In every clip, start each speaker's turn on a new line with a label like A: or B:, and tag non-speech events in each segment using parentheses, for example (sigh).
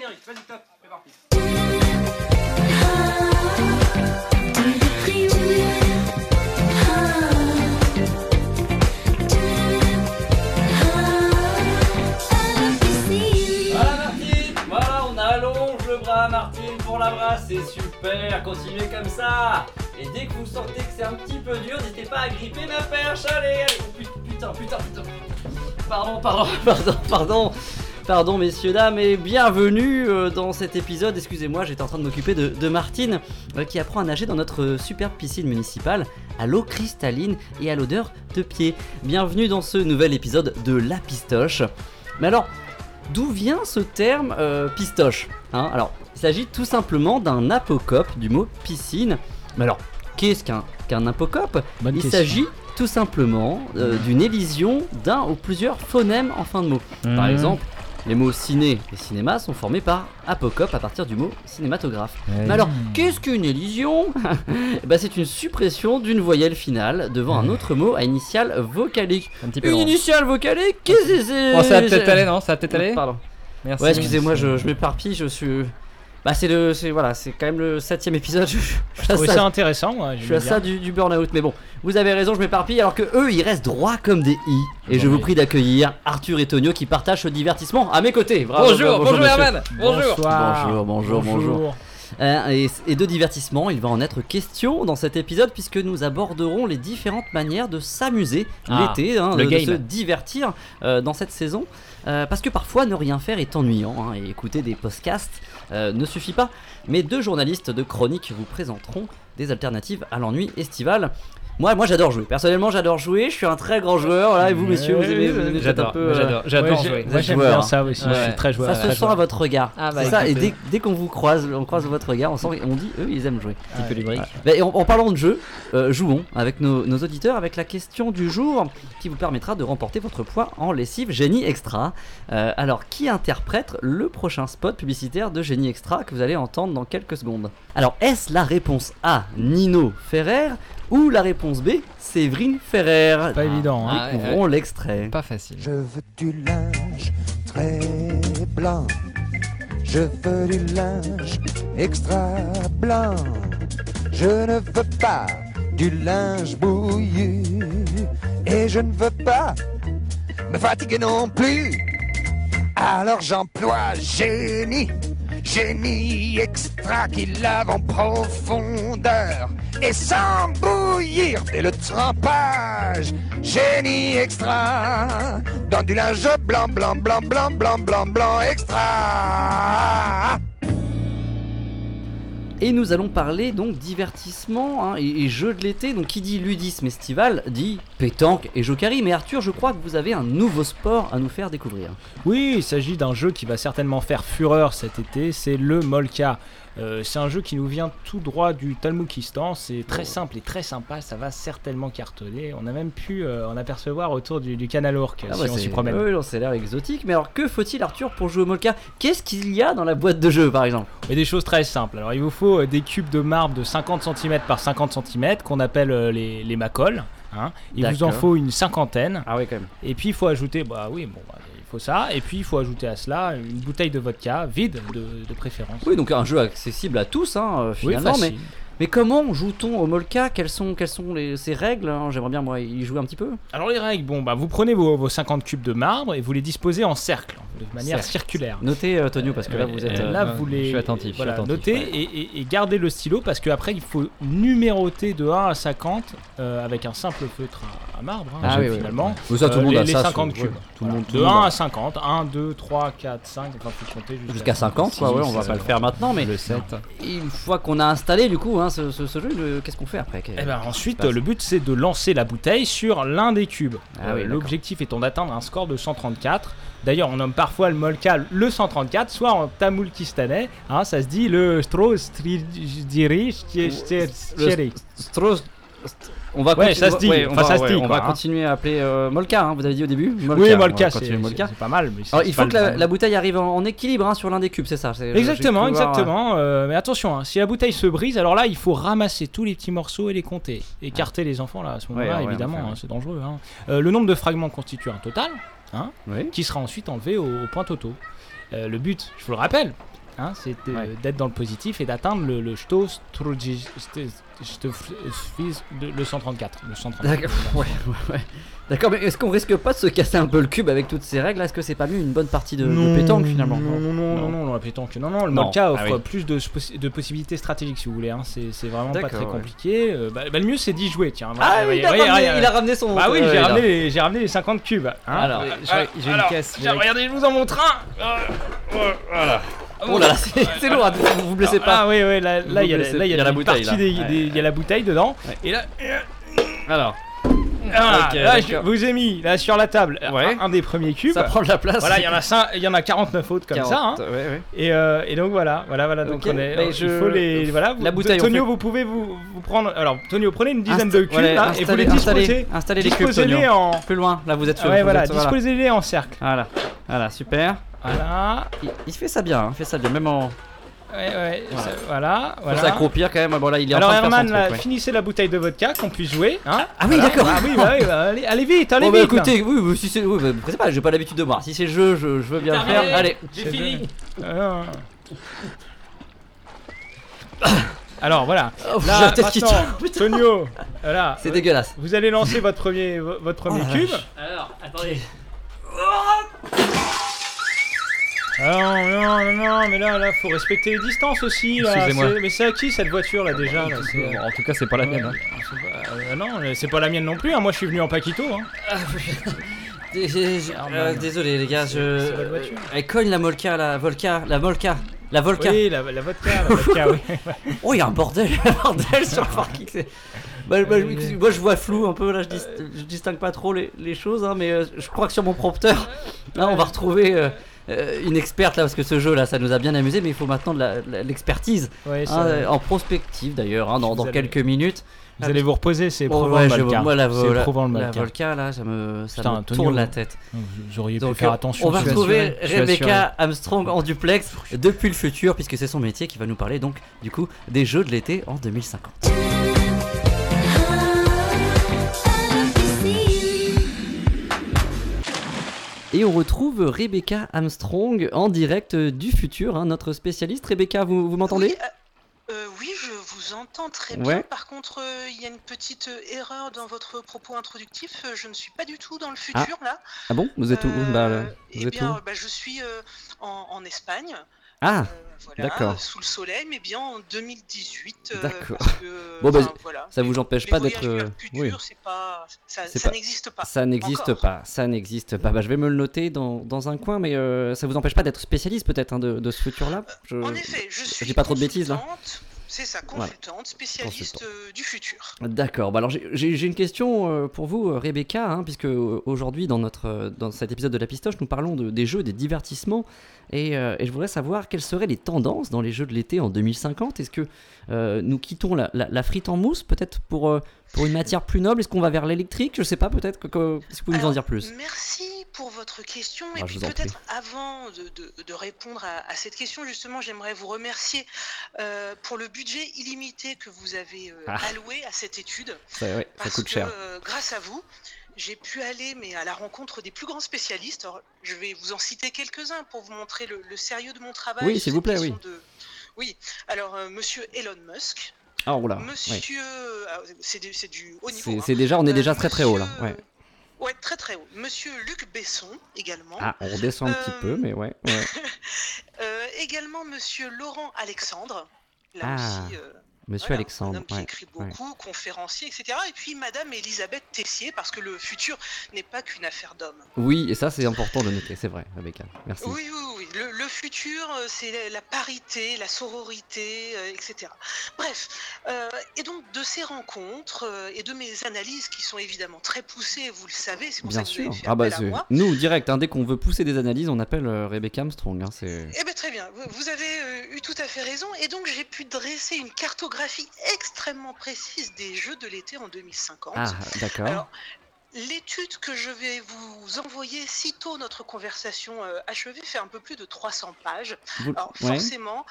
A: vas-y, top, c'est. Voilà Martine, voilà on allonge le bras Martine pour la brasse, c'est super, continuez comme ça. Et dès que vous sentez que c'est un petit peu dur, n'hésitez pas à gripper ma perche, allez, allez. Oh, put- Putain, putain, putain. Pardon, pardon, (laughs) pardon, pardon Pardon messieurs, dames et bienvenue euh, dans cet épisode, excusez-moi j'étais en train de m'occuper de, de Martine euh, qui apprend à nager dans notre euh, superbe piscine municipale à l'eau cristalline et à l'odeur de pied. Bienvenue dans ce nouvel épisode de La Pistoche. Mais alors, D'où vient ce terme euh, pistoche hein? Alors, il s'agit tout simplement d'un apocope du mot piscine. Mais alors, qu'est-ce qu'un apocope?
B: Bonne
A: Il s'agit tout simplement euh, d'une élision d'un ou plusieurs phonèmes en fin de mot. Par
B: Mhm.
A: exemple, les mots ciné et cinéma sont formés par apocope à partir du mot cinématographe.
B: Ouais.
A: Mais alors, qu'est-ce qu'une élision (laughs) Eh ben, C'est une suppression d'une voyelle finale devant un autre mot à initiale vocalique.
B: un petit peu
A: Une
B: long.
A: initiale vocalique Qu'est-ce que c'est
B: Bon, ça va peut-être aller, non Ça va peut-être aller
A: Pardon.
B: Merci.
A: Ouais, excusez-moi, je, je m'éparpille, je suis. Bah, c'est le. c'est- Voilà, c'est quand même le septième épisode. (laughs) Je, je à
C: trouvais
A: ça,
C: ça intéressant, moi.
A: je suis à ça du, du burn-out. Mais bon, vous avez raison, je m'éparpille, alors que eux, ils restent droits comme des i. Et je vous prie d'accueillir Arthur et Tonio qui partagent ce divertissement à mes côtés. Bravo,
B: Bonjour,
A: bravo,
B: bonjour. Herman Bonjour
A: Bonjour, bonjour, bonjour. Hein, et, et de divertissement, il va en être question dans cet épisode puisque nous aborderons les différentes manières de s'amuser
B: Ah,
A: l'été, hein, de, se divertir euh, dans cette saison. Euh, parce que parfois ne rien faire est ennuyant hein, et écouter des podcasts euh, ne suffit pas. Mais deux journalistes de chronique vous présenteront des alternatives à l'ennui estival. Moi, moi j'adore jouer. Personnellement, j'adore jouer. Je suis un très grand joueur. Voilà, et vous, messieurs, vous aimez, vous aimez peut-être un
B: J'adore,
A: peu. euh,
B: j'adore, j'adore
C: Ouais,
B: jouer.
C: Moi, j'aime
A: joueur,
C: bien
A: hein.
C: ça aussi. Je
B: Ouais.
C: suis très joueur.
A: Ça se sent
C: joueur.
A: à votre regard.
B: Ah, bah,
A: C'est ça, et dès, dès qu'on vous croise, on croise votre regard, on sent, on dit eux ils aiment jouer.
B: Un petit peu lubrique.
A: Bah, et en, en parlant de jeu, euh, jouons avec nos, nos auditeurs avec la question du jour qui vous permettra de remporter votre poids en lessive Génie Extra. Euh, alors, qui interprète le prochain spot publicitaire de Génie Extra que vous allez entendre dans quelques secondes? Alors, est-ce la réponse A, Nino Ferrer, ou la réponse B, Séverine Ferrer
C: Pas évident, hein.
B: Ah,
A: Découvrons l'extrait.
B: Pas facile.
D: Je veux du linge très blanc. Je veux du linge extra blanc. Je ne veux pas du linge bouillu. Et je ne veux pas me fatiguer non plus. Alors j'emploie génie, génie extra qui lave en profondeur et sans bouillir dès le trempage. Génie extra dans du linge blanc, blanc, blanc, blanc, blanc, blanc, blanc extra.
A: Et nous allons parler donc divertissement hein, et, et jeux de l'été. Donc qui dit ludisme estival dit pétanque et jokari. Mais Arthur, je crois que vous avez un nouveau sport à nous faire découvrir.
C: Oui, il s'agit d'un jeu qui va certainement faire fureur cet été, c'est le Molka. Euh, c'est un jeu qui nous vient tout droit du Talmoukistan, c'est très simple et très sympa, ça va certainement cartonner. On a même pu euh, en apercevoir autour du, du canal Orc
A: Ah
C: si
A: bah,
C: on
A: c'est-
C: s'y promène.
A: Oui, c'est l'air exotique. Mais alors que faut-il Arthur pour jouer au Molka? Qu'est-ce qu'il y a dans la boîte de jeu par exemple?
C: Et des choses très simples. Alors il vous faut euh, des cubes de marbre de 50 cm par 50 cm qu'on appelle les, les macoles. hein. Il vous en faut une cinquantaine.
A: Ah oui quand même.
C: Et puis il faut ajouter, bah oui, bon, bah, faut ça. Et puis il faut ajouter à cela une bouteille de vodka vide de, de préférence.
A: Oui, donc un jeu accessible à tous hein,
C: Oui,
A: finalement. mais. Mais comment joue-t-on au Molka? Quelles sont, quelles sont les, ces règles hein? J'aimerais bien moi y jouer un petit peu.
C: Alors les règles, bon, bah vous prenez vos, vos 50 cubes de marbre et vous les disposez en cercle, de manière
A: Cercle.
C: circulaire.
A: Notez euh, Tonio parce que là
C: Euh,
A: vous êtes.
C: euh,
A: euh,
C: là,
B: euh,
C: vous les
B: je suis attentif, je suis
C: voilà,
B: attentif,
C: notez
B: ouais.
C: et, et- et gardez le stylo parce qu'après il faut numéroter de 1 à 50 euh, avec un simple feutre à, à marbre, hein,
A: Ah oui, oui.
C: finalement.
A: Mais ça, tout le monde
C: les,
A: a
C: les
A: ça,
C: 50
A: sur-
C: cubes.
A: ouais, tout le
C: Voilà.
A: monde- tout
C: de
A: le monde
C: 1
A: a.
C: à 50, 1, 2, 3, 4, 5, enfin faut compter
A: Jusqu'à 50 quoi, ouais, on va pas le faire maintenant, mais
B: Le 7.
A: une fois qu'on a installé du coup hein, ce, ce- ce jeu, le- qu'est-ce qu'on fait après
C: Et ben ensuite, le but c'est de lancer la bouteille sur l'un des cubes.
A: Ah
C: Euh,
A: oui.
C: L'objectif étant d'atteindre un score de 134. D'ailleurs, on nomme parfois le Molka le 134, soit en tamoulkistanais, hein, ça se dit Le
A: Strauss- On va
C: Ouais,
A: continu-
C: ça se dit,
A: ouais, on
C: enfin,
A: va,
C: ça se
A: ouais,
C: dit,
A: on
C: quoi,
A: va
C: hein.
A: continuer à appeler euh, Molka, hein, vous avez dit au début
C: Oui, Molka, c'est
A: Molka.
C: pas mal. Mais c'est
A: Alors il faut que la, bouteille arrive en, en équilibre hein, sur l'un des cubes, c'est ça
C: Exactement,
A: voir,
C: exactement. euh, mais attention, hein, si la bouteille se brise, alors là, il faut ramasser tous les petits morceaux et les compter. Écarter les enfants, là, à ce moment-là, évidemment, c'est dangereux. Euh, le nombre de fragments constitue un total, qui sera ensuite enlevé au, au point. Euh, le but, je vous le rappelle, hein, c'est
A: Ouais.
C: d'être dans le positif et d'atteindre le, le Stoß Trudzi- St- St- St- de- le 134. Le 134.
A: D'accord, (laughs) ouais, ouais, mais est-ce qu'on risque pas de se casser un peu le cube avec toutes ces règles? Est-ce que c'est pas mieux une bonne partie de, de pétanque finalement?
C: Non, non, non, non, non, la pétanque. Non, non, le
A: Non.
C: Molka
A: Ah
C: offre
A: oui.
C: plus de, de possibilités stratégiques si vous voulez. Hein. C'est c'est vraiment pas très
A: ouais.
C: compliqué. Euh, bah, bah, le mieux c'est d'y jouer, tiens.
A: Ah,
C: Ouais,
A: il, a
C: ouais,
A: ramené,
C: ouais,
A: il a ramené son.
C: Bah oui, j'ai ramené, les- j'ai ramené les 50 cubes. hein.
A: Alors,
C: Euh,
A: j'ai- une caisse,
C: regardez, je vous en montre un. Euh, euh, voilà.
A: Oh là là, c'est lourd, vous vous blessez pas.
C: Ah oui, oui, là, là, il y a,
A: la bouteille,
C: il y a la bouteille dedans. Et là,
A: Alors,
C: ah,
A: Ok,
C: là, je vous ai mis là sur la table
A: Ouais.
C: un, un des premiers cubes.
A: ça prend de la place.
C: Voilà, il y en a cinq- il y en a 49 autres comme
A: 40,
C: ça. hein.
A: Ouais, ouais.
C: Et, euh, et donc voilà, voilà, voilà. Donc
A: Ok,
C: on est,
A: mais
C: il
A: je-
C: faut les, voilà. vous-
A: La bouteille, on
C: Tonio,
A: fait-
C: vous pouvez vous, vous prendre. Alors, Tonio, prenez une dizaine
A: Insta-
C: de cubes là, et vous les disposez,
A: Installez les cubes,
C: disposez-les
A: Tonio.
C: en.
A: Plus loin, là vous êtes
C: voilà,
A: êtes- voilà.
C: disposez-les en cercle.
A: Voilà, voilà, super.
C: Voilà,
A: Il, il fait ça bien, hein, il fait ça bien, même en.
C: ouais, ouais,
A: Voilà.
C: ça- voilà,
A: Faut
C: voilà.
A: s'accroupir quand même. Bon là, il est
C: Alors
A: en train de faire
C: Herman,
A: ouais.
C: finissez la bouteille de vodka, qu'on puisse jouer. Hein
A: Ah oui,
C: Voilà.
A: d'accord.
C: Ah oui, bah, oui, bah, allez, allez vite, allez
A: Bon bah
C: vite.
A: écoutez, oui, oui, si c'est, oui, bah, pas, j'ai pas l'habitude de boire. Si c'est le jeu, je, je veux bien le faire. Allez,
E: J'ai fini.
C: Ah. Alors voilà.
A: Oh, j'ai
C: Là,
A: la tête qui
C: maintenant,
A: tient.
C: Tonio, voilà.
A: c'est dégueulasse.
C: Vous allez lancer votre premier, vo- votre premier
A: Oh
C: cube.
E: Alors, attendez.
C: Ah non, non, non, non, mais là, là, faut respecter les distances aussi. Là.
A: Excusez-moi.
C: C'est- Mais c'est à qui cette voiture là déjà là C'est, euh,
A: En tout cas, c'est pas la mienne. hein.
C: c'est pas- euh, non, c'est pas la mienne non plus. hein. Moi, je suis venu en Paquito. Hein.
A: Dé- j'ai- j'ai- euh, désolé les gars, je.
C: C'est votre voiture.
A: Elle cogne la Molka, la Volca, la Volca, la Volca.
C: Oui, la, la vodka, la vodka, oui. (laughs)
A: Oh, il y a un bordel, (laughs) un bordel sur le parking. c'est- Bah, bah, je- moi je vois flou un peu là, je, dis- je distingue pas trop les, les choses, hein, mais euh, je crois que sur mon prompteur, là on va retrouver euh, euh, une experte là, parce que ce jeu là ça nous a bien amusé, mais il faut maintenant de l'expertise,
C: Ouais,
A: hein, euh, en prospective d'ailleurs, hein, dans, dans
C: allez-
A: quelques minutes.
C: Vous allez vous reposer, c'est
A: Oh, ouais,
C: le Malka.
A: moi la,
C: C'est
A: la-
C: le
A: la. Volca là, ça me, ça
C: Putain,
A: me
C: Antonio.
A: tourne la tête.
C: Vous auriez pu faire
A: euh,
C: attention.
A: on va retrouver Rebecca Armstrong en duplex depuis le futur, puisque c'est son métier qui va nous parler donc du coup des jeux de l'été en 2050. Et on retrouve Rebecca Armstrong en direct du futur, hein, notre spécialiste. Rebecca, vous, vous m'entendez?
F: Oui, euh, euh, oui, je vous entends très bien. Par contre, euh, il y a une petite euh, erreur dans votre propos introductif. Je ne suis pas du tout dans le futur là.
A: Ah bon? Vous êtes où? Bah, là,
F: eh
A: Vous êtes
F: bien,
A: où?
F: bah, je suis en, en Espagne.
A: Ah
F: voilà,
A: d'accord.
F: Sous le soleil, mais bien en 2018. euh,
A: D'accord. Bon,
F: voilà.
A: Ça vous empêche
F: Les
A: pas d'être. euh, oui.
F: pas, ça, n'existe pas.
A: Ça n'existe pas, ça n'existe pas. Bah, je vais me le noter dans, dans un coin, mais euh, ça vous empêche pas d'être spécialiste peut-être hein, de, de ce futur-là Je-
F: En effet, je suis.
A: dis pas trop de bêtises, là
F: C'est ça,
A: Voilà.
F: consultante, spécialiste
A: Consultant.
F: euh, du futur.
A: D'accord. Bah alors j'ai- une question euh, pour vous, euh, Rebecca, hein, puisque aujourd'hui dans notre dans cet épisode de la Pistoche, nous parlons de- des jeux, des divertissements, et, euh, et je voudrais savoir quelles seraient les tendances dans les jeux de l'été en 2050. Est-ce que euh, nous quittons la, la- la frite en mousse peut-être pour euh, pour une matière plus noble? Est-ce qu'on va vers l'électrique? Je sais pas. Peut-être que, que- est-ce que vous pouvez nous en dire plus?
F: Merci pour votre question.
A: Ah,
F: et puis peut-être avant de, de- de répondre à, à cette question, justement, j'aimerais vous remercier pour le budget illimité que vous avez euh,
A: Ah.
F: alloué à cette étude.
A: ça, ouais, ça
F: Parce
A: coûte
F: que
A: cher.
F: euh, grâce à vous, j'ai pu aller mais à la rencontre des plus grands spécialistes. Alors, je vais vous en citer quelques-uns pour vous montrer le, le sérieux de mon travail.
A: Oui, s'il vous plaît,
F: de- Oui, alors euh, monsieur Elon Musk,
A: Ah
F: monsieur, ah, c'est du, haut niveau.
A: C'est
F: hein.
A: déjà, on est
F: Euh,
A: déjà très très haut là. Ouais.
F: Ouais, très très haut. Monsieur Luc Besson également.
A: Ah, on redescend un petit
F: Euh,
A: peu, mais ouais. ouais. (laughs)
F: Euh, également Monsieur Laurent Alexandre. Là
A: Ah,
F: aussi, euh,
A: Monsieur
F: voilà, un
A: Alexandre.
F: homme qui
A: ouais,
F: écrit
A: ouais.
F: beaucoup, conférencier, etc. Et puis Madame Elisabeth Tessier, parce que le futur n'est pas qu'une affaire d'hommes.
A: Oui, et ça c'est important de noter, c'est vrai, Rebecca. Merci.
F: Oui, oui, oui. Le, le futur, euh, c'est la- parité, la sororité, euh, etc. Bref. euh, et donc, de ces rencontres euh, et de mes analyses qui sont évidemment très poussées, vous le savez, c'est pour
A: Bien
F: ça que
A: sûr.
F: vous avez fait
A: Ah bah
F: à moi.
A: nous direct, hein, dès qu'on veut pousser des analyses, on appelle Rebecca Armstrong. Hein,
F: Eh bien très bien, vous- vous avez eu tout à fait raison et donc j'ai pu dresser une cartographie extrêmement précise des jeux de l'été en 2050.
A: ah d'accord.
F: L'étude que je vais vous envoyer sitôt notre conversation euh, achevée fait un peu plus de 300 pages.
A: Vous-
F: Alors
A: ouais.
F: forcément,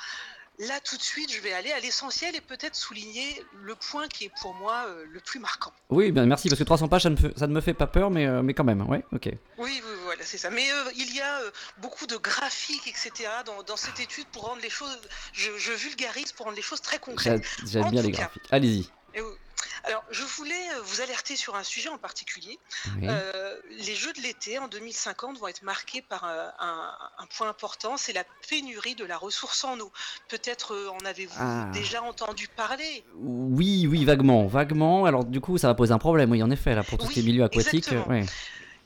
F: là tout de suite, je vais aller à l'essentiel et peut-être souligner le point qui est pour moi euh, le plus marquant.
A: Oui, bien merci, parce que 300 pages, ça ne, me fait- ça ne me fait pas peur, mais, euh, mais quand même, ouais, ok.
F: Oui, oui, voilà, c'est ça. Mais euh, il y a beaucoup de graphiques, etc. dans, dans cette étude pour rendre les choses, je, je vulgarise pour rendre les choses très concrètes.
A: J'a- J'aime
F: En
A: bien les graphiques. Allez-y.
F: Euh, alors, je voulais euh, vous alerter sur un sujet en particulier.
A: Oui.
F: Euh, les Jeux de l'été en 2050 vont être marqués par euh, un, un point important, c'est la pénurie de la ressource en eau. Peut-être euh, en avez-vous
A: Ah.
F: déjà entendu parler?
A: Oui, oui, vaguement, vaguement. Alors du coup, ça va poser un problème, oui, en effet, là, pour tous
F: Oui,
A: ces milieux aquatiques.
F: exactement.
A: ouais.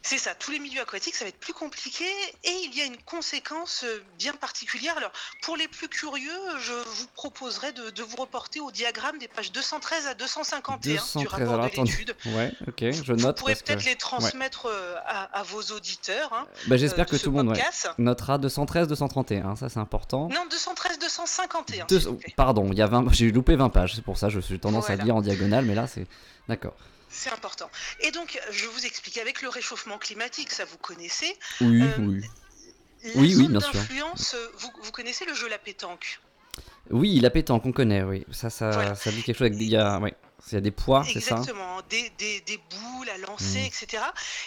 F: C'est ça, tous les milieux aquatiques, ça va être plus compliqué et il y a une conséquence euh, bien particulière. Alors, pour les plus curieux, je vous proposerai de, de vous reporter au diagramme des pages 213 à 251 du
A: 213,
F: rapport
A: alors
F: de l'étude. (laughs)
A: Ouais, ok, je
F: Vous
A: note.
F: pourrez
A: parce que-
F: peut-être les transmettre euh, à, à vos auditeurs. hein,
A: Bah, J'espère
F: euh,
A: que tout le monde ouais, notera 213, 231, hein, ça c'est important.
F: Non, 213, 251.
A: Deux-
F: s'il vous plaît.
A: Pardon, il y a 20... (laughs) j'ai loupé 20 pages, c'est pour ça, je suis tendance à lire en diagonale, mais là c'est. D'accord.
F: C'est important. Et donc, je vous explique, avec le réchauffement climatique, ça vous connaissez.
A: Oui,
F: Euh,
A: oui.
F: La
A: Oui, oui, bien sûr.
F: d'influence, euh, vous, vous connaissez le jeu La Pétanque?
A: Oui, la pétanque, on connaît, oui. Ça, ça,
F: Voilà.
A: ça dit quelque chose avec des. A, ouais. Il y a des poids, c'est ça?
F: Exactement, des, des- des boules à lancer,
A: Mm.
F: etc.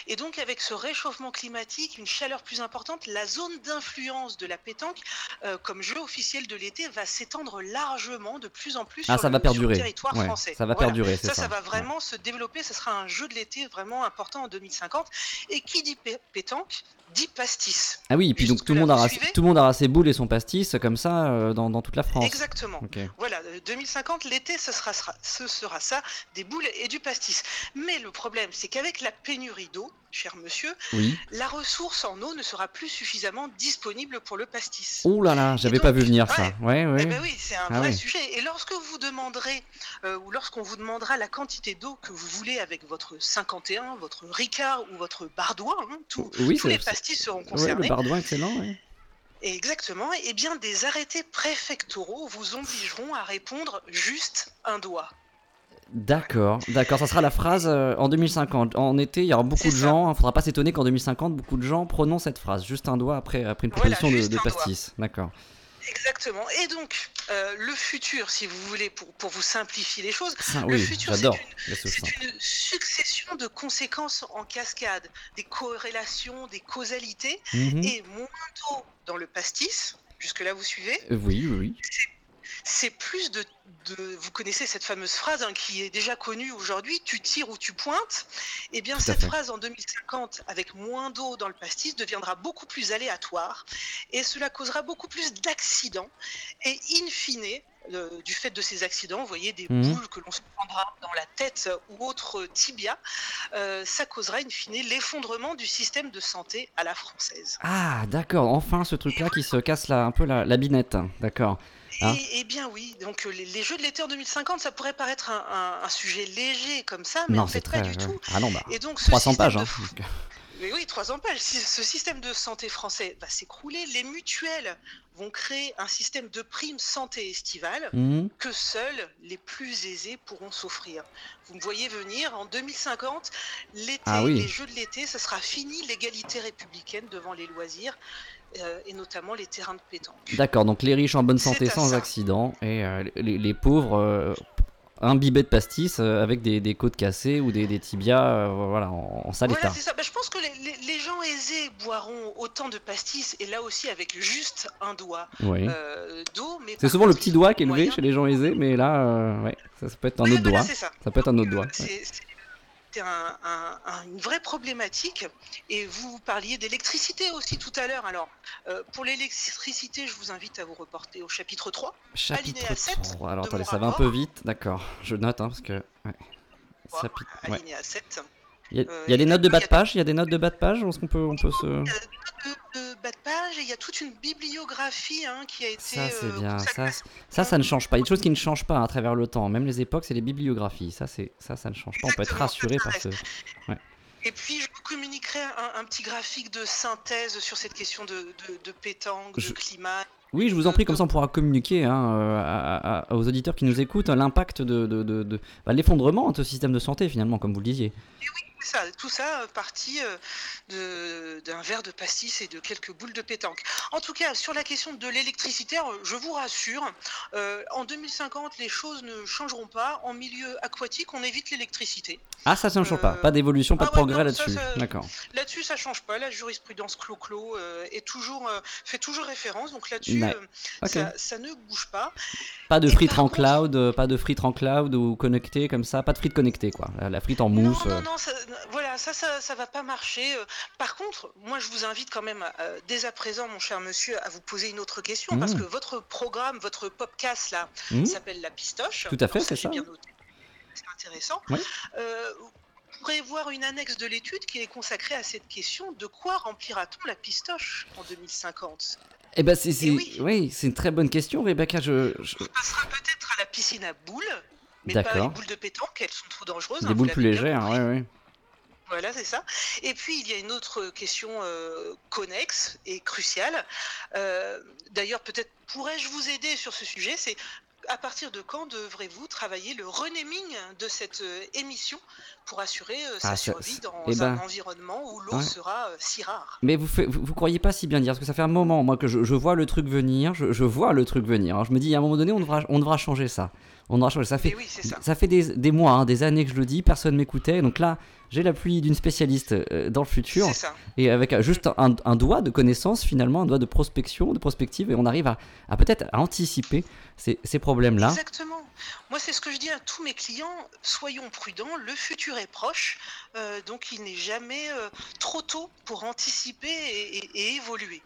F: Et donc avec ce réchauffement climatique, une chaleur plus importante, la zone d'influence de la pétanque euh, comme jeu officiel de l'été va s'étendre largement de plus en plus
A: Ah,
F: sur,
A: ça
F: le,
A: va
F: sur le
A: perdurer.
F: territoire
A: Ouais,
F: français.
A: ça va
F: Voilà.
A: perdurer,
F: Ça,
A: ça.
F: ça va
A: Ouais.
F: vraiment se développer, ce sera un jeu de l'été vraiment important en 2050. Et qui dit pé- pétanque dit pastis.
A: Ah oui, et puis donc tout le, monde tout le monde aura ses boules et son pastis comme ça euh, dans, dans toute la France.
F: Exactement. Voilà, euh, 2050, l'été, ce sera, sera- ce sera ça, des boules et du pastis. Mais le problème, c'est qu'avec la pénurie d'eau, cher monsieur,
A: Oui.
F: la ressource en eau ne sera plus suffisamment disponible pour le pastis.
A: Oh là là, j'avais
F: donc,
A: pas vu venir ça.
F: ouais.
A: Ouais.
F: Eh ben oui, c'est un
A: Ah
F: vrai sujet. Et lorsque vous demanderez, euh, ou lorsqu'on vous demandera la quantité d'eau que vous voulez avec votre 51, votre Ricard ou votre Bardouin, hein, tout-
A: Oui,
F: tous les pastis seront
A: Ouais, le
F: concernés.
A: bardouin, excellent.
F: Et exactement, et bien des arrêtés préfectoraux vous obligeront à répondre juste un doigt.
A: D'accord, d'accord, ça sera la phrase euh, en 2050. En été, il y aura beaucoup de
F: ça.
A: gens, il faudra pas s'étonner qu'en 2050, beaucoup de gens prononcent cette phrase, juste un doigt après, après une
F: Voilà,
A: proposition de-
F: un
A: pastis. D'accord.
F: Exactement. Et donc, euh, le futur, si vous voulez, pour, pour vous simplifier les choses, Le
A: oui,
F: futur, c'est
A: j'adore.
F: une- succession de conséquences en cascade, des corrélations, des causalités,
A: Mhm.
F: et moins d'eau dans le pastis, jusque-là vous suivez,
A: Euh, Oui, oui, oui.
F: C'est plus de, de- Vous connaissez cette fameuse phrase hein, qui est déjà connue aujourd'hui, tu tires ou tu pointes. Eh bien, cette
A: fait.
F: phrase en 2050, avec moins d'eau dans le pastis, deviendra beaucoup plus aléatoire et cela causera beaucoup plus d'accidents. Et in fine, le- du fait de ces accidents, vous voyez des
A: Mhm.
F: boules que l'on se prendra dans la tête ou autre tibia, euh, ça causera in fine l'effondrement du système de santé à la française.
A: Ah, d'accord, enfin ce truc-là qui se casse la, un peu la, la binette. D'accord. Hein
F: Et, eh bien oui, donc euh, les, les Jeux de l'été en 2050, ça pourrait paraître un, un- un sujet léger comme ça, mais
A: non,
F: en fait
A: très.
F: pas du
A: ouais.
F: tout.
A: Ah non, bah.
F: Et donc ce
A: 300
F: système
A: pages,
F: de
A: hein. (laughs)
F: Mais oui, 300 pages. Si ce système de santé français va s'écrouler, les mutuelles vont créer un système de primes santé estivale
A: mhm.
F: que seuls les plus aisés pourront s'offrir. Vous me voyez venir, en 2050, l'été,
A: Ah oui.
F: les Jeux de l'été, ça sera fini l'égalité républicaine devant les loisirs, euh, et notamment les terrains de pétanque.
A: D'accord, donc les riches en bonne santé sans
F: ça.
A: accident et euh, les, les pauvres euh, imbibés de pastis euh, avec des, des côtes cassées ou des, des tibias euh, voilà, en, en sale
F: Voilà, ça. Bah, je pense que les, les- les gens aisés boiront autant de pastis, et là aussi avec juste un doigt
A: Oui.
F: euh, d'eau. mais
A: C'est souvent le petit doigt qui est
F: moyen-
A: chez les gens aisés, mais là, euh, ouais, ça, ça peut être un
F: Ouais,
A: autre doigt.
F: c'est ça.
A: Ça peut être un autre doigt. Ouais.
F: C'est- un- un- un- une vraie problématique. Et vous parliez d'électricité aussi tout à l'heure. Alors, euh, pour l'électricité, je vous invite à vous reporter au chapitre 3.
A: Chapitre
F: alinéa 7
A: 3. Alors
F: de
A: attendez, ça va un peu vite, d'accord. Je note hein, parce que. ouais.
F: Voilà,
A: Chapitre- ouais.
F: alinéa 7.
A: Il y a,
F: Euh,
A: il y a des
F: il y a-
A: notes de bas
F: il y
A: de
F: a-
A: page? Il y a des notes de bas de page? Est-ce qu'on peut, on peut se.
F: De, de bas de page, et il y a toute une bibliographie hein, qui a été.
A: Ça, c'est
F: euh,
A: bien. Ça, ça, ça ne change pas. Il y a des choses qui ne changent pas à travers le temps. Même les époques, c'est les bibliographies. Ça, c'est ça, ça ne change pas. On peut être rassuré par ce.
F: Et puis, je vous communiquerai un, un petit graphique de synthèse sur cette question de, de, de pétanque,
A: Je-
F: de climat.
A: Oui, je vous en prie, comme ça on pourra communiquer hein, euh, à- à- aux auditeurs qui nous écoutent l'impact de, de, bah, l'effondrement de ce système de santé finalement, comme vous le disiez.
F: C'est ça, tout ça euh, parti euh, d'un verre de pastis et de quelques boules de pétanque. En tout cas, sur la question de l'électricité, euh, je vous rassure, euh, en 2050, les choses ne changeront pas. En milieu aquatique, on évite l'électricité.
A: Ah, ça ne change pas.
F: Euh,
A: Pas d'évolution, pas de
F: ah
A: progrès là-dessus.
F: ça-
A: D'accord.
F: Là-dessus, ça change pas. La jurisprudence clo-clo euh, est toujours, fait toujours référence. Donc là-dessus,
A: Ouais.
F: ça, ça ne bouge pas.
A: Pas de
F: Et
A: frites en
F: contre-
A: cloud, pas de frites en cloud ou connecté comme ça, pas de frites connectées quoi. La, frite en mousse.
F: Non, non, non, ça, voilà, ça, ça, ça va pas marcher. Euh, Par contre, moi, je vous invite quand même, euh, dès à présent, mon cher monsieur, à vous poser une autre question, parce
A: Mm.
F: que votre programme, votre podcast là,
A: hmm,
F: s'appelle La Pistoche.
A: Tout à fait, c'est ça.
F: C'est intéressant.
A: Oui.
F: Euh, vous pourrez voir une annexe de l'étude qui est consacrée à cette question de quoi remplira-t-on la pistoche en 2050
A: Eh ben c'est, c'est-
F: oui.
A: oui, c'est une très bonne question, Rebecca. Je, je-
F: On passera peut-être à la piscine à boules, mais pas les boules de pétanque, elles sont trop dangereuses. hein,
A: Des
F: vous
A: boules plus légères, ouais, ouais.
F: Voilà, c'est ça. Et puis, il y a une autre question euh, connexe et cruciale. Euh, D'ailleurs, peut-être pourrais-je vous aider sur ce sujet C'est à partir de quand devrez-vous travailler le renaming de cette euh, émission pour assurer euh, sa
A: Ah,
F: survie dans
A: eh
F: un
A: ben,
F: environnement où l'eau
A: ouais.
F: sera euh, si rare?
A: Mais vous, fait- vous, vous croyez pas si bien dire, parce que ça fait un moment, moi, que je, je vois le truc venir, je, je vois le truc venir. hein. Je me dis, à un moment donné, on devra, on devra changer ça. On devra changer. Ça fait,
F: oui, c'est ça.
A: ça fait des, des mois, hein, des années que je le dis, personne m'écoutait. Donc là, j'ai l'appui d'une spécialiste euh, dans le futur,
F: C'est ça.
A: et avec euh, juste un, un doigt de connaissance, finalement, un doigt de prospection, de prospective, et on arrive à, à peut-être à anticiper ces, ces problèmes-là.
F: Exactement. Moi, c'est ce que je dis à tous mes clients. Soyons prudents. Le futur est proche. euh, donc, il n'est jamais euh, trop tôt pour anticiper et, et- et évoluer.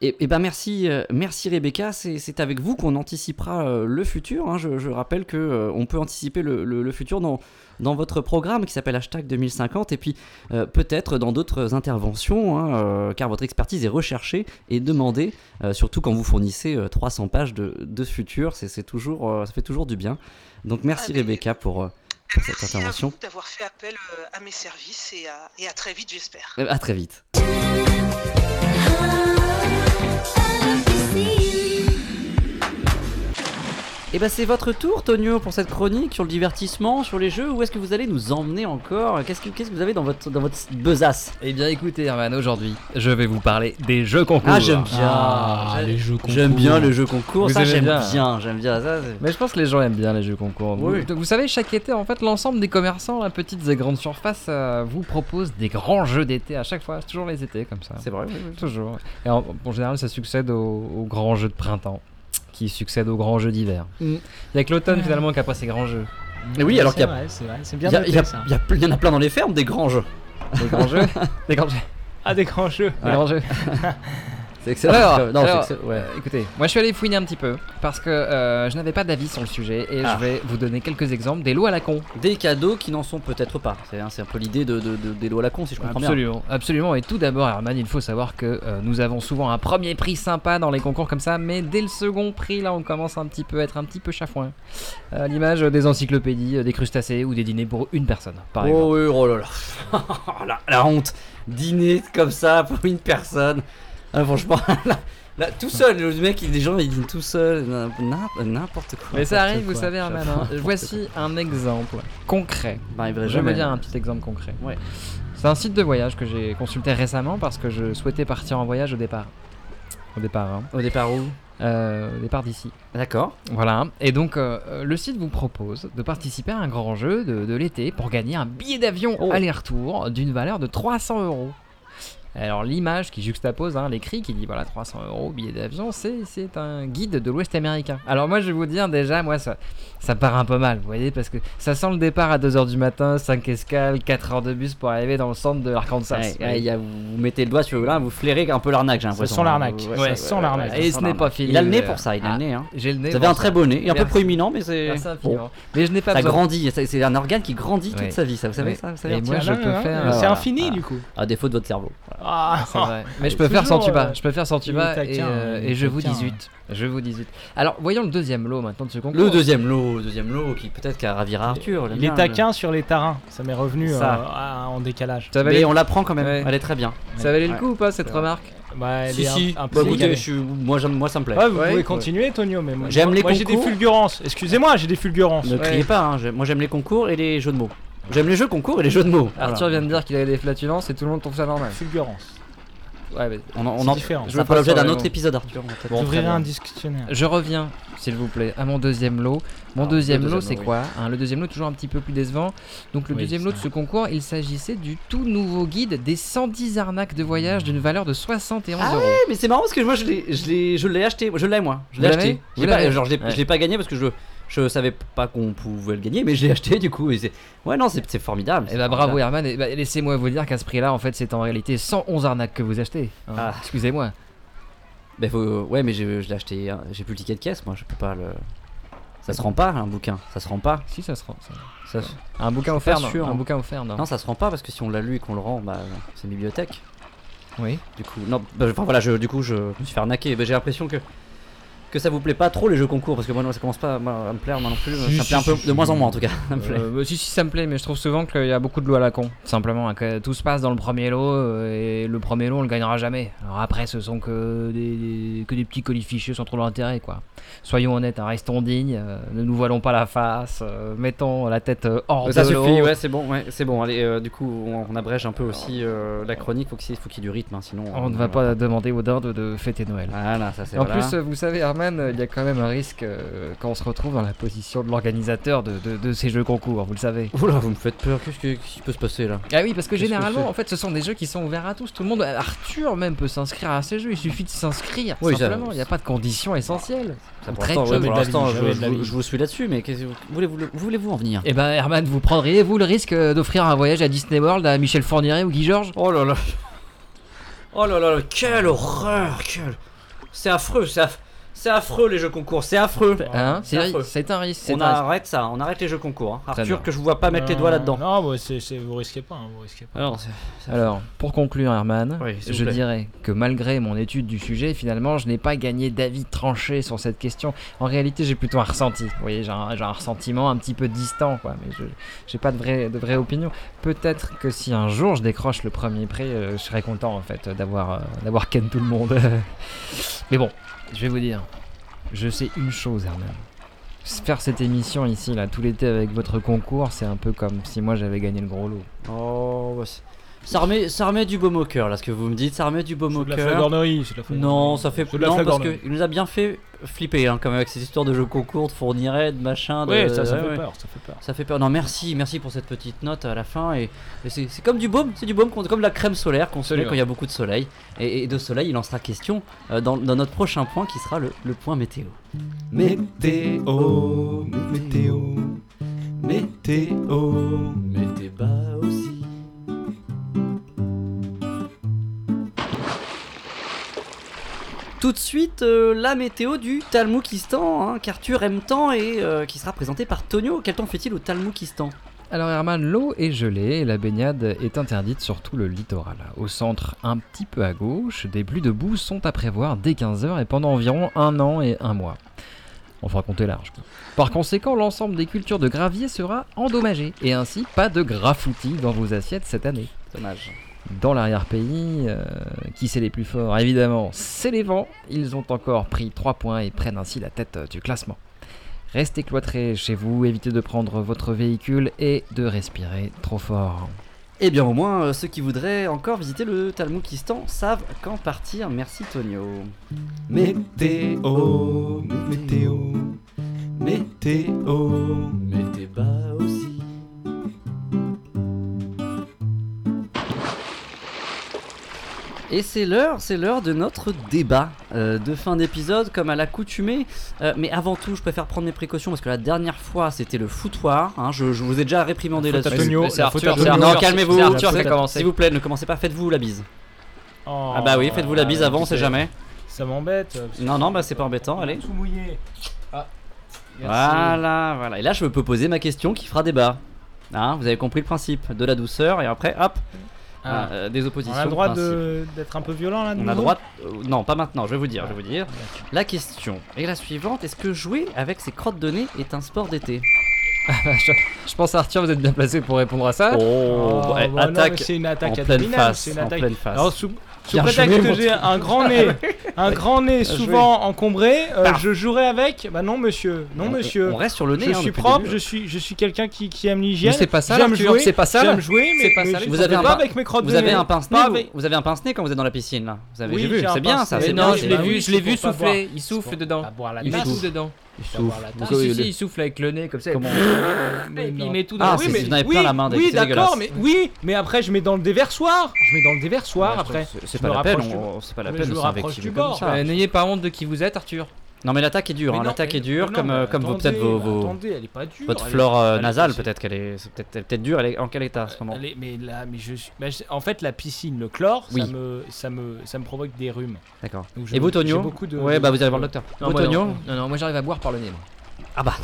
A: Et, et ben merci, merci Rebecca. C'est avec vous qu'on anticipera le futur. hein. Je, je rappelle que on peut anticiper le, le- le futur dans, dans votre programme qui s'appelle hashtag 2050 et puis euh, peut-être dans d'autres interventions, hein, euh, car votre expertise est recherchée et demandée, euh, surtout quand vous fournissez euh, 300 pages de, de futur. C'est c'est toujours, ça fait toujours du bien. Donc merci
F: Ah,
A: Rebecca pour, pour cette
F: Merci à
A: intervention.
F: vous d'avoir fait appel à mes services et à, et à très vite, j'espère.
A: À très vite. Et ben c'est votre tour, Tonio, pour cette chronique sur le divertissement, sur les jeux. Où est-ce que vous allez nous emmener encore? Qu'est-ce que, qu'est-ce que vous avez dans votre, dans votre besace?
B: Eh bien écoutez Herman, aujourd'hui je vais vous parler des jeux concours.
A: Ah, j'aime bien.
C: Ah,
A: J'aime-
C: les jeux
A: J'aime
C: concours.
A: bien le jeu concours.
B: Vous
A: ça, j'aime
B: bien.
A: bien. J'aime bien ça.
B: Mais je pense que les gens aiment bien les jeux concours. Vous,
A: Oui.
B: donc, vous savez, chaque été, en fait, l'ensemble des commerçants, à petites et grandes surfaces, euh, vous propose des grands jeux d'été à chaque fois. C'est toujours les étés comme ça.
A: C'est vrai. oui, oui.
B: Toujours. Et en, en général, ça succède aux, aux grands jeux de printemps, qui succèdent aux grands jeux d'hiver.
A: Mm.
B: Il y a que l'automne finalement qui a pas ces grands jeux.
A: Et oui, alors qu'il y a-
C: c'est bien
A: il y en a plein dans les fermes, des grands jeux.
B: Des grands jeux (laughs) Des grands jeux
C: Ah, des grands jeux.
B: Des grands jeux. (laughs)
A: C'est excellent.
B: Alors,
A: Non,
B: alors,
A: excellent, ouais.
B: euh, écoutez, moi je suis allé fouiner un petit peu parce que euh, je n'avais pas d'avis sur le sujet et
A: Ah.
B: je vais vous donner quelques exemples des lots à la con.
A: Des cadeaux qui n'en sont peut-être pas. C'est un, c'est un peu l'idée de, de- de- des lois à la con, si je comprends bien.
B: Absolument, absolument. Et tout d'abord, Herman, il faut savoir que euh, nous avons souvent un premier prix sympa dans les concours comme ça, mais dès le second prix, là, on commence un petit peu à être un petit peu chafouin. À l'image des encyclopédies, des crustacés ou des dîners pour une personne, par exemple.
A: Oh oui, oh là là. (laughs) la, la honte. Dîner comme ça pour une personne. Ah, franchement, (laughs) là, là, tout seul, le mec, les gens ils dînent tout seul, n'im- n'importe quoi.
B: Mais ça arrive, vous savez, Herman. hein.
A: n'importe
B: Voici un exemple concret. Je vais vous dire un petit exemple concret.
A: Ouais.
B: C'est un site de voyage que j'ai consulté récemment parce que je souhaitais partir en voyage au départ. Au départ, hein.
A: Au départ où?
B: Euh, au départ d'ici.
A: D'accord.
B: Voilà, et donc euh, euh, le site vous propose de participer à un grand jeu de, de l'été pour gagner un billet d'avion
A: Oh.
B: aller-retour d'une valeur de 300 euros. Alors l'image qui juxtapose hein, l'écrit qui dit voilà 300 euros billet d'avion, c'est c'est un guide de l'Ouest américain. Alors moi je vais vous dire déjà moi ça ça part un peu mal, vous voyez parce que ça sent le départ à 2h du matin, 5 escales, 4 heures de bus pour arriver dans le centre de l'Arkansas.
A: Ouais,
B: Vous
A: ouais,
B: voyez.
A: il y a- vous mettez le doigt sur là, vous flairez un peu l'arnaque, j'ai l'impression.
C: sent l'arnaque.
A: Ouais,
C: Ouais,
A: ouais,
C: ça sent
A: ouais,
C: l'arnaque.
A: ouais,
B: Et ce n'est pas
A: l'arnaque.
B: fini.
A: Il a le nez pour ça, il a
B: ah,
A: le nez. Hein.
B: J'ai le nez.
A: Vous avez un très beau nez, un peu proéminent, mais c'est.
B: Merci
A: Bon.
B: Mais je n'ai pas
A: ça
B: besoin.
A: grandit, c'est un organe qui grandit toute
B: Ouais.
A: sa vie, ça, vous savez
B: Ouais.
A: ça vous savez
B: Et
A: un
B: moi,
A: petit-
B: je
C: Ah,
B: peux
C: ouais,
B: faire,
C: ouais, C'est infini,
A: Ah.
C: du coup.
A: À défaut de votre cerveau.
C: Ah,
B: C'est vrai. Mais je peux faire sans tuba.
C: euh,
B: Je peux faire sans tuba et, euh, et je vous
C: taquin.
B: 18. Je vous 18. Alors, voyons le deuxième lot maintenant de ce concours.
A: Le deuxième lot, le deuxième lot qui peut-être qu'à ravira Arthur.
C: Il est taquin sur les tarins. Ça m'est revenu
A: Ça.
C: euh, en décalage.
B: Ça
A: le-
B: valait,
A: Mais on l'apprend quand même,
B: Ouais.
A: elle est très bien.
B: ça valait le
A: Ouais.
B: coup ou pas cette remarque
C: Bah, elle
A: si,
C: un-
A: si,
C: un,
A: bah,
C: peu
A: écoutez,
C: décalée.
A: je suis- moi, j'aime- moi ça me plaît.
C: Ouais, vous
B: Ouais,
C: pouvez
B: ouais.
C: continuer, Tonio, mais moi,
A: J'aime
C: moi,
A: les
C: moi, j'ai des
A: concours.
C: fulgurances. Excusez-moi, j'ai des fulgurances.
A: Ne
B: Ouais.
A: criez pas, hein, moi j'aime les concours et les jeux de mots. J'aime les jeux concours et les jeux de mots.
B: Arthur
A: Voilà.
B: vient de dire qu'il avait des flatulences et tout le monde trouve ça normal.
C: Fulgurance.
B: Ouais, mais
A: On, en- on
C: C'est
A: en
C: différent.
A: je veux
B: veux
A: pas l'objet
B: sur
A: d'un autre épisode, Arthur.
C: J'ouvrirai
B: bien.
C: un dictionnaire.
B: Je reviens, s'il vous plaît, à mon deuxième lot. Mon
A: Ah,
B: deuxième
A: le
B: lot,
A: deuxième
B: c'est
A: lot, oui.
B: quoi Hein, Le deuxième lot, toujours un petit peu plus décevant. Donc, le
C: Oui,
B: deuxième lot de ce concours, il s'agissait du tout nouveau guide des 110 arnaques de voyage d'une valeur de 71
A: Ah
B: euros.
A: Ouais, mais c'est marrant parce que moi je l'ai, je l'ai, je l'ai acheté, je l'ai moi, je l'ai
B: l'avez
A: acheté. Je
B: Vous
A: l'ai pas,
B: l'avez
A: genre je l'ai,
B: Ouais.
A: je l'ai pas gagné parce que je, je savais pas qu'on pouvait le gagner, mais je l'ai acheté du coup. Et ouais non, c'est, formidable.
B: Et
A: c'est
B: bah bravo
A: formidable.
B: Herman, et bah, laissez-moi vous dire qu'à ce prix-là, en fait, c'est en réalité 111 arnaques que vous achetez. hein.
A: Ah.
B: Excusez-moi.
A: Bah, faut- ouais, mais j'ai, je l'ai acheté, hein, j'ai plus le ticket de caisse, moi, je peux pas le. Ça se rend pas un bouquin, ça se rend pas.
B: Si, ça se rend. ça.
A: Ça se-
B: Un bouquin offert, non
A: sûr,
B: Un
A: hein.
B: bouquin offert, non
A: Non, ça se rend pas parce que si on l'a lu et qu'on le rend, bah c'est une bibliothèque.
B: Oui.
A: Du coup, non, bah, enfin voilà, je, du coup, je me suis fait arnaquer. Bah, j'ai l'impression que que ça vous plaît pas trop les jeux concours parce que moi, non, ça commence pas à me plaire moi non plus.
B: Si,
A: ça me
B: si,
A: plaît un peu de moins en moins en tout cas. Ça me plaît.
B: Euh, bah, si, si, ça me plaît, mais je trouve souvent qu'il y a beaucoup de lois à la con. Simplement, hein, que tout se passe dans le premier lot euh, et le premier lot, on le gagnera jamais. Alors après, ce sont que des, des- que des petits colifichés sans trop d'intérêt, quoi. Soyons honnêtes, hein, restons dignes, euh, ne nous voilons pas la face, euh, mettons la tête hors
A: ça
B: de
A: suffit,
B: l'eau.
A: ouais, c'est bon, ouais, c'est bon. Allez, du coup, on, on abrège un peu aussi la chronique. Faut qu'il faut qu'il y ait du rythme, hein, sinon.
B: On ne va pas demander aux dindes de fêter Noël.
A: Voilà, ça c'est.
B: En
A: voilà.
B: plus, vous savez, Herman, euh, il y a quand même un risque euh, quand on se retrouve dans la position de l'organisateur de, de- de ces jeux concours, vous le savez.
A: Oula, vous me faites peur. Qu'est-ce, que- qu'est-ce qui peut se passer là
B: Ah oui, parce que généralement, en fait, ce sont des jeux qui sont ouverts à tous. Tout le monde, Arthur même peut s'inscrire à ces jeux. Il suffit de s'inscrire.
A: Oui,
B: simplement, il n'y a pas de conditions essentielles.
A: Ça,
B: On traite
A: ouais, pour l'instant, je, vous suis là-dessus, mais qu'est-ce que vous voulez-vous, voulez-vous en venir
B: Eh ben, Herman, vous prendriez-vous le risque euh, d'offrir un voyage à Disney World à Michel Fourniret ou Guy Georges?
A: Oh là là Oh là là, quelle horreur quelle... C'est affreux, c'est aff- c'est affreux les jeux concours, c'est affreux
B: Hein
A: c'est
B: C'est
A: affreux.
B: c'est un risque. c'est
A: On
B: un risque.
A: arrête ça, on arrête les jeux concours. hein.
B: Très
A: Arthur,
B: bien.
A: que je vous vois pas mettre les doigts là-dedans.
C: Non, bah, c'est, c'est- vous risquez pas, hein, vous risquez pas.
A: Alors, c'est-
B: Alors, pour conclure, Herman,
A: Oui, s'il vous
B: je
A: plaît.
B: dirais que malgré mon étude du sujet, finalement, je n'ai pas gagné d'avis tranché sur cette question. En réalité, j'ai plutôt un ressenti. Vous voyez, j'ai un, j'ai un ressentiment un petit peu distant, quoi. Mais je j'ai pas de vraie, de vraie opinion. Peut-être que si un jour je décroche le premier prix, euh, je serais content, en fait, d'avoir euh, d'avoir ken tout le monde. (laughs) Mais bon, je vais vous dire, je sais une chose, Herman. Faire cette émission ici, là, tout l'été avec votre concours, c'est un peu comme si moi j'avais gagné le gros lot.
A: Oh, bah, c'est- ça remet, ça remet du baume au cœur là, ce que vous me dites, ça remet du baume au
C: C'est de la
A: cœur.
C: flagornerie, c'est de la flagornerie.
A: Non, ça fait
C: C'est de la
A: non parce qu'il nous a bien fait flipper hein, quand même avec ces histoires de jeux concours, de fournirait, de machin. De...
C: Ouais, ça, ça
A: ouais,
C: fait
A: ouais.
C: peur, ça fait peur.
A: Ça fait peur. Non, merci, merci pour cette petite note à la fin. Et, et c'est c'est comme du baume, c'est du baume, comme de la crème solaire qu'on se met quand il y a beaucoup de soleil. Et, et de soleil, il en sera question euh, dans, dans notre prochain point qui sera le, le point météo.
D: Météo, météo, météo.
A: Météo bas Tout de suite, euh, la météo du Talmoukistan, hein, qu'Arthur aime tant et euh, qui sera présenté par Tonio. Quel temps fait-il au Talmoukistan
B: Alors Herman, l'eau est gelée et la baignade est interdite sur tout le littoral. Au centre, un petit peu à gauche, des pluies de boue sont à prévoir dès 15h et pendant environ un an et un mois. On fera compter large. Par conséquent, l'ensemble des cultures de gravier sera endommagé et ainsi pas de grafoutis dans vos assiettes cette année.
A: Dommage.
B: Dans l'arrière-pays, euh, qui c'est les plus forts Évidemment, c'est les vents. Ils ont encore pris 3 points et prennent ainsi la tête euh, du classement. Restez cloîtrés chez vous, évitez de prendre votre véhicule et de respirer trop fort.
A: Eh bien, au moins, euh, ceux qui voudraient encore visiter le Talmoukistan savent quand partir. Merci, Tonio.
D: Météo, météo, météo.
A: Météo bas Et c'est l'heure, c'est l'heure de notre débat euh, de fin d'épisode, comme à l'accoutumée. Euh, mais avant tout, je préfère prendre mes précautions parce que la dernière fois, c'était le foutoir. hein, je, je vous ai déjà réprimandé
C: La faute à
A: là-dessus.
C: Tonio,
B: c'est
C: la faute à
B: Arthur,
C: Tonio.
A: Non, calmez-vous.
B: c'est Arthur qui a commencé.
A: S'il vous plaît, ne commencez pas, faites-vous la bise.
C: Oh,
A: ah bah oui, faites-vous la bise avant, on sait
C: c'est-
A: jamais.
C: Ça m'embête. parce que-
A: Non, non, bah c'est pas embêtant, allez.
C: Tout mouillé.
A: Voilà, voilà. Et là, je peux poser ma question qui fera débat. Hein, vous avez compris le principe de la douceur et après, hop,
C: Ah.
A: euh, des oppositions.
C: On a le droit d'être un peu violent là de
A: On a droit. euh, non, pas maintenant. Je vais vous dire. Je vais vous dire.
C: D'accord.
A: La question est la suivante est-ce que jouer avec ses crottes de nez est un sport d'été? (laughs)
B: Je, je pense Arthur, vous êtes bien placé pour répondre à ça.
A: Oh,
C: Oh,
A: ouais,
C: bah
A: attaque
C: c'est une attaque
A: en
C: à
A: pleine face,
C: c'est une
A: en
C: attaque-
A: pleine face.
C: Alors, sous- Sous
A: Bien
C: prétexte que j'ai un grand nez, (laughs) un grand nez
A: joué.
C: souvent encombré, euh,
A: Paf.
C: je jouerai avec. Bah non monsieur, non
A: On-
C: monsieur.
A: On reste sur le nez.
C: je
A: hein,
C: suis propre, je suis, je suis quelqu'un qui, qui aime l'hygiène.
B: c'est pas ça,
C: J'aime jouer,
B: c'est pas ça.
C: J'aime jouer, mais,
B: C'est pas
C: mais
B: ça,
C: je
A: Vous avez
C: pas
A: pa-
C: avec mes crottes
A: Vous
C: de
A: avez
C: nez.
A: un pince-nez
C: Pas
A: vous, avez un pince-nez quand vous êtes dans la piscine là. Vous avez
C: Oui,
A: vu, c'est bien ça. c'est
C: Mais
A: bien,
C: non,
B: je l'ai
C: bah
B: vu, je l'ai vu souffler. Il souffle dedans. Il souffle dedans.
A: Il souffle. Donc.
B: Ah, si,
A: le-
B: si, il souffle avec le nez comme ça.
A: Comment
C: Mais
B: Et puis
C: non.
B: il met tout
A: Ah,
B: dans
A: vous en avez plein la main,
C: oui, d'accord, mais oui, mais après je mets dans le déversoir. Je mets dans le déversoir
A: Ouais,
C: après.
A: c'est- pas la peine, c'est pas la
C: Mais
A: peine de
C: me rapproche
A: s'invectiver
C: du
A: comme
C: bord.
A: ça.
B: N'ayez pas honte de qui vous êtes, Arthur.
A: Non mais l'attaque est dure, hein,
C: non,
A: l'attaque est dure comme,
C: non,
A: euh, comme
C: attendez,
A: peut-être vos, vos-
C: Attendez, elle est pas dure.
A: votre
C: elle
A: flore euh, nasale peut-être qu'elle est, c'est peut-être elle est peut-être dure. Elle est en quel état à ce moment
C: Elle est- mais là, mais je suis. je- en fait, la piscine, le chlore,
A: Oui.
C: ça me, ça me, ça me provoque des rhumes.
A: D'accord.
C: Donc, je-
A: Et vous Tonio
C: beaucoup de-
A: Ouais
C: de-
A: bah vous allez voir le docteur.
B: Non,
A: Vous
B: moi,
A: Tonio
B: non. non, non, moi j'arrive à boire par le nez. moi.
A: Ah bah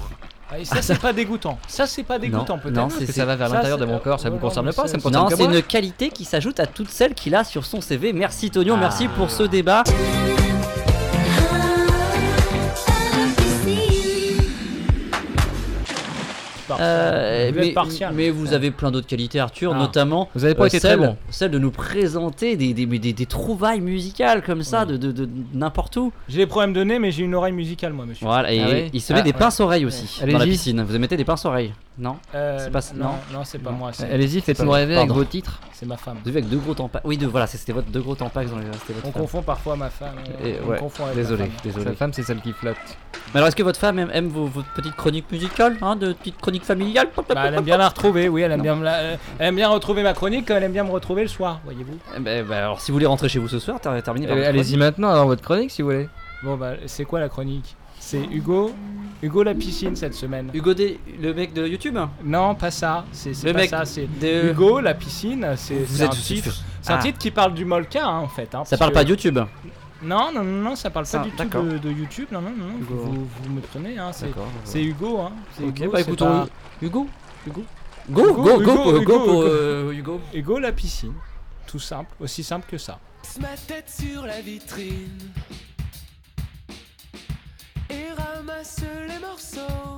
C: Ah, et ça, c'est pas dégoûtant. Ça, c'est pas dégoûtant,
A: Non,
C: peut-être.
A: non, c'est-
B: que ça va vers
C: ça,
B: l'intérieur de mon corps, ça
C: euh,
B: vous
C: non,
B: concerne pas,
C: c'est-
B: ça me concerne
A: Non, c'est
B: moi.
A: une qualité qui s'ajoute à toutes celles qu'il a sur son CV. Merci Tonio,
B: Ah.
A: merci pour ce débat. Euh, mais,
C: partial.
A: mais vous avez plein d'autres qualités, Arthur,
C: Ah.
A: notamment
B: Vous avez pas
A: euh,
B: été très
A: celle,
B: bon.
A: celle de nous présenter des, des, des- des trouvailles musicales comme ça, de, de, de n'importe où.
C: J'ai des problèmes de nez, mais j'ai une oreille musicale, moi, monsieur.
A: Voilà, et
B: Ah oui
A: il se met
B: Ah,
A: des
B: ouais.
A: pinces-oreilles aussi
B: Ouais.
A: dans la piscine. Vous mettez des pinces-oreilles Non
C: Euh,
A: c'est pas-
C: non,
A: non.
C: non, c'est pas
A: Non.
C: moi, c'est
B: Allez-y, faites-nous rêver avec vos titres.
C: c'est ma femme.
A: Vous avez avec deux gros tampax. Oui, deux, voilà, c'était votre deux gros tampax dans les. Votre
C: On
A: femme.
C: confond parfois ma femme. euh,
A: Et-
C: on
A: ouais,
C: confond avec ma
A: Désolé,
C: femme.
A: désolé.
B: Sa femme, c'est celle qui flotte.
A: Mais alors, est-ce que votre femme aime, aime vos, votre petite chronique musicale, hein, de petite chronique familiale
C: Bah, elle aime bien la retrouver, oui, elle aime bien, me la- elle aime bien retrouver ma chronique comme elle aime bien me retrouver le soir, voyez-vous.
A: Eh ben, bah, alors, si vous voulez rentrer chez vous ce soir, ter- terminez par
B: Euh, Allez-y maintenant dans votre chronique si vous voulez?
C: Bon bah c'est quoi la chronique? C'est Hugo Hugo la piscine cette semaine.
A: Hugo le mec de YouTube
C: Non, pas ça, c'est
A: Le
C: pas
A: mec
C: ça, c'est
A: de...
C: Hugo la piscine, c'est un
A: êtes-
C: titre. C'est un
A: Ah.
C: titre qui parle du Molka hein, en fait. hein,
A: Ça parle
C: que-
A: pas de YouTube
C: Non, non, non, non, ça parle
A: Ça-
C: pas du tout de, de YouTube. Non, non, non,
A: Hugo.
C: vous, vous me prenez, hein, c'est Hugo. Hein,
A: Ok,
C: Hugo,
A: bah
C: c'est
A: écoutons
C: pas-
A: Hugo
C: Hugo.
A: Go,
C: Hugo,
A: go, go,
C: Hugo,
A: go
C: Hugo,
A: pour
C: Hugo.
A: euh, Hugo.
C: Hugo la piscine. Tout simple, aussi simple que ça.
G: ma tête sur la vitrine et ramasse les morceaux.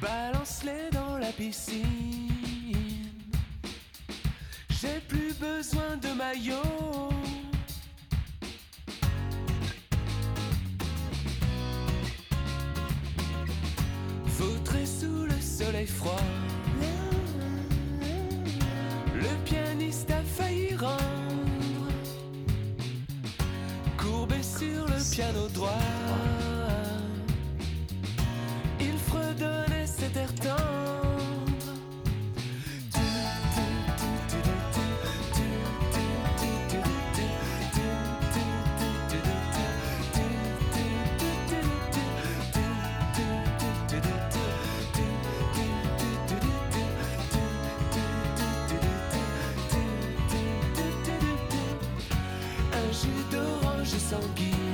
G: Balance-les dans la piscine. J'ai plus besoin de maillot. Vautrer sous le soleil froid. tient nos droits. Il fredonnait cet air tendre. sanguíneo.